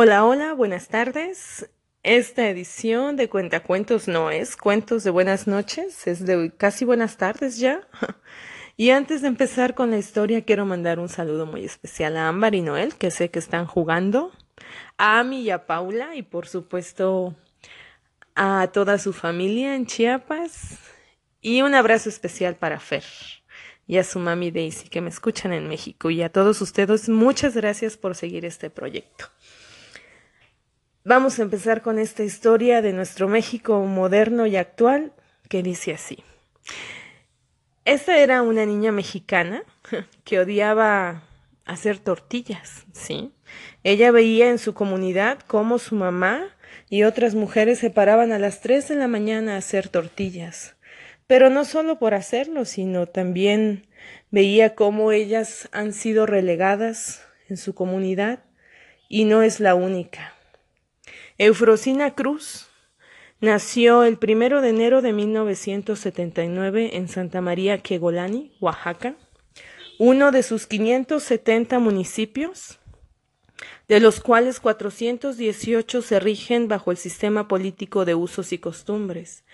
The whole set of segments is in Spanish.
Hola, hola, buenas tardes. Esta edición de Cuentacuentos no es Cuentos de Buenas noches, es de casi buenas tardes ya. Y antes de empezar con la historia, quiero mandar un saludo muy especial a Ámbar y Noel, que sé que están jugando, a Ami y a Paula, y por supuesto a toda su familia en Chiapas, y un abrazo especial para Fer y a su mami Daisy, que me escuchan en México, y a todos ustedes, muchas gracias por seguir este proyecto. Vamos a empezar con esta historia de nuestro México moderno y actual, que dice así. Esta era una niña mexicana que odiaba hacer tortillas, ¿sí? Ella veía en su comunidad cómo su mamá y otras mujeres se paraban a las tres de la mañana a hacer tortillas. Pero no solo por hacerlo, sino también veía cómo ellas han sido relegadas en su comunidad y no es la única. Eufrosina Cruz Nació el primero de enero de 1979 en Santa María Quegolani, Oaxaca, uno de sus 570 municipios, de los cuales 418 se rigen bajo el sistema político de usos y costumbres,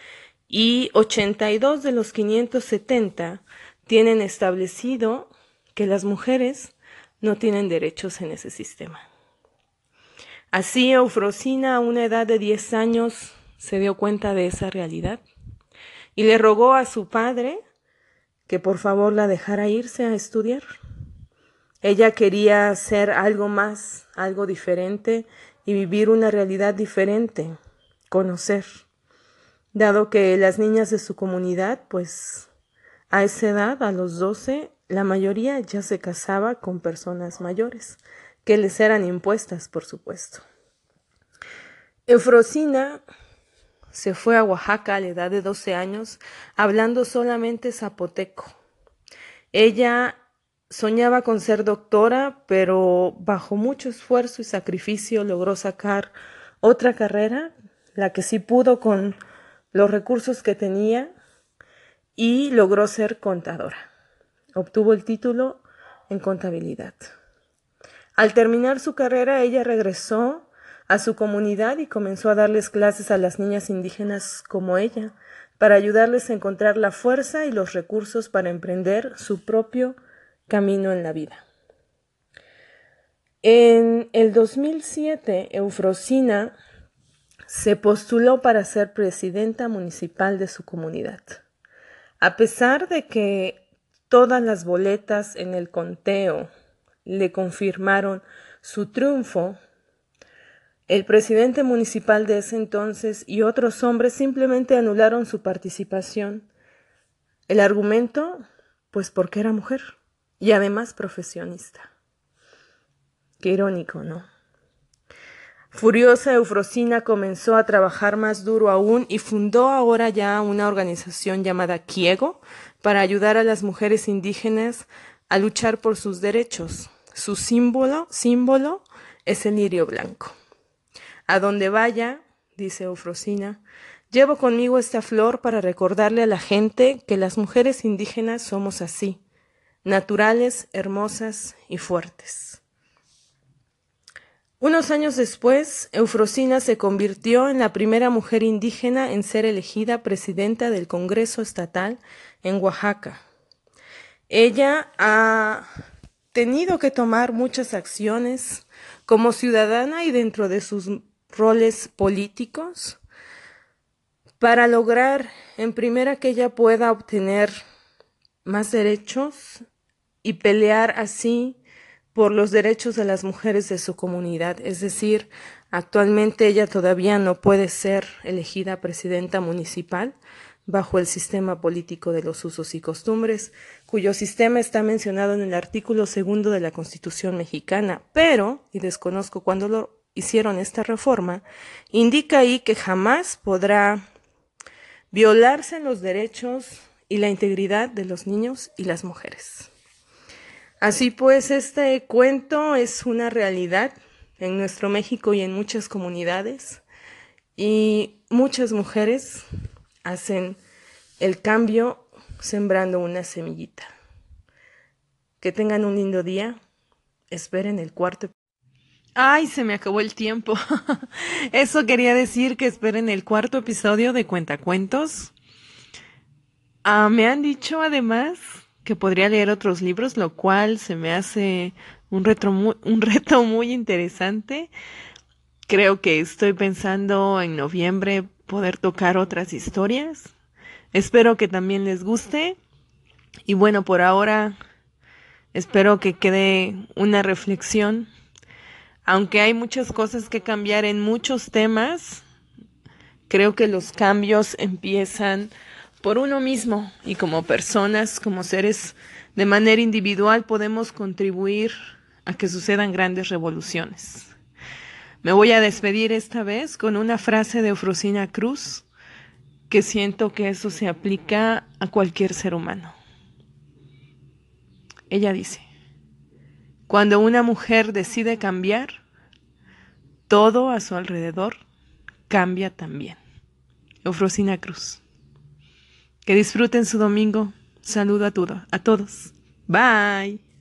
y 82 de los 570 tienen establecido que las mujeres no tienen derechos en ese sistema. Así, Eufrosina, a una edad de 10 años, se dio cuenta de esa realidad y le rogó a su padre que por favor la dejara irse a estudiar. Ella quería hacer algo más, algo diferente y vivir una realidad diferente, conocer, dado que las niñas de su comunidad, pues a esa edad, a los doce, la mayoría ya se casaba con personas mayores, que les eran impuestas, por supuesto. Eufrosina se fue a Oaxaca a la edad de 12 años hablando solamente zapoteco. Ella soñaba con ser doctora, pero bajo mucho esfuerzo y sacrificio logró sacar otra carrera, la que sí pudo con los recursos que tenía, y logró ser contadora. Obtuvo el título en contabilidad. Al terminar su carrera, ella regresó a su comunidad y comenzó a darles clases a las niñas indígenas como ella, para ayudarles a encontrar la fuerza y los recursos para emprender su propio camino en la vida. En el 2007, Eufrosina se postuló para ser presidenta municipal de su comunidad. A pesar de que todas las boletas en el conteo le confirmaron su triunfo, el presidente municipal de ese entonces y otros hombres simplemente anularon su participación. El argumento, pues porque era mujer y además profesionista. Qué irónico, ¿no? Furiosa, Eufrosina comenzó a trabajar más duro aún y fundó ahora ya una organización llamada Kiego para ayudar a las mujeres indígenas a luchar por sus derechos. Su símbolo, símbolo es el lirio blanco. A donde vaya, dice Eufrosina, llevo conmigo esta flor para recordarle a la gente que las mujeres indígenas somos así, naturales, hermosas y fuertes. Unos años después, Eufrosina se convirtió en la primera mujer indígena en ser elegida presidenta del Congreso Estatal en Oaxaca. Ella ha tenido que tomar muchas acciones como ciudadana y dentro de sus roles políticos para lograr, en primera, que ella pueda obtener más derechos y pelear así por los derechos de las mujeres de su comunidad. Es decir, actualmente ella todavía no puede ser elegida presidenta municipal bajo el sistema político de los usos y costumbres, cuyo sistema está mencionado en el artículo segundo de la Constitución mexicana, pero, y desconozco cuándo lo hicieron esta reforma, indica ahí que jamás podrá violarse los derechos y la integridad de los niños y las mujeres. Así pues, este cuento es una realidad en nuestro México y en muchas comunidades y muchas mujeres hacen el cambio sembrando una semillita. Que tengan un lindo día. Esperen el cuarto Ay, se me acabó el tiempo. Eso quería decir que esperen el cuarto episodio de Cuentacuentos. Ah, me han dicho además que podría leer otros libros, lo cual se me hace un, un reto muy interesante. Creo que estoy pensando en noviembre poder tocar otras historias. Espero que también les guste. Y bueno, por ahora espero que quede una reflexión aunque hay muchas cosas que cambiar en muchos temas, creo que los cambios empiezan por uno mismo y como personas, como seres de manera individual podemos contribuir a que sucedan grandes revoluciones. Me voy a despedir esta vez con una frase de Eufrosina Cruz que siento que eso se aplica a cualquier ser humano. Ella dice, cuando una mujer decide cambiar, todo a su alrededor cambia también. Eufrosina Cruz. Que disfruten su domingo. Saludo a, todo, a todos. Bye.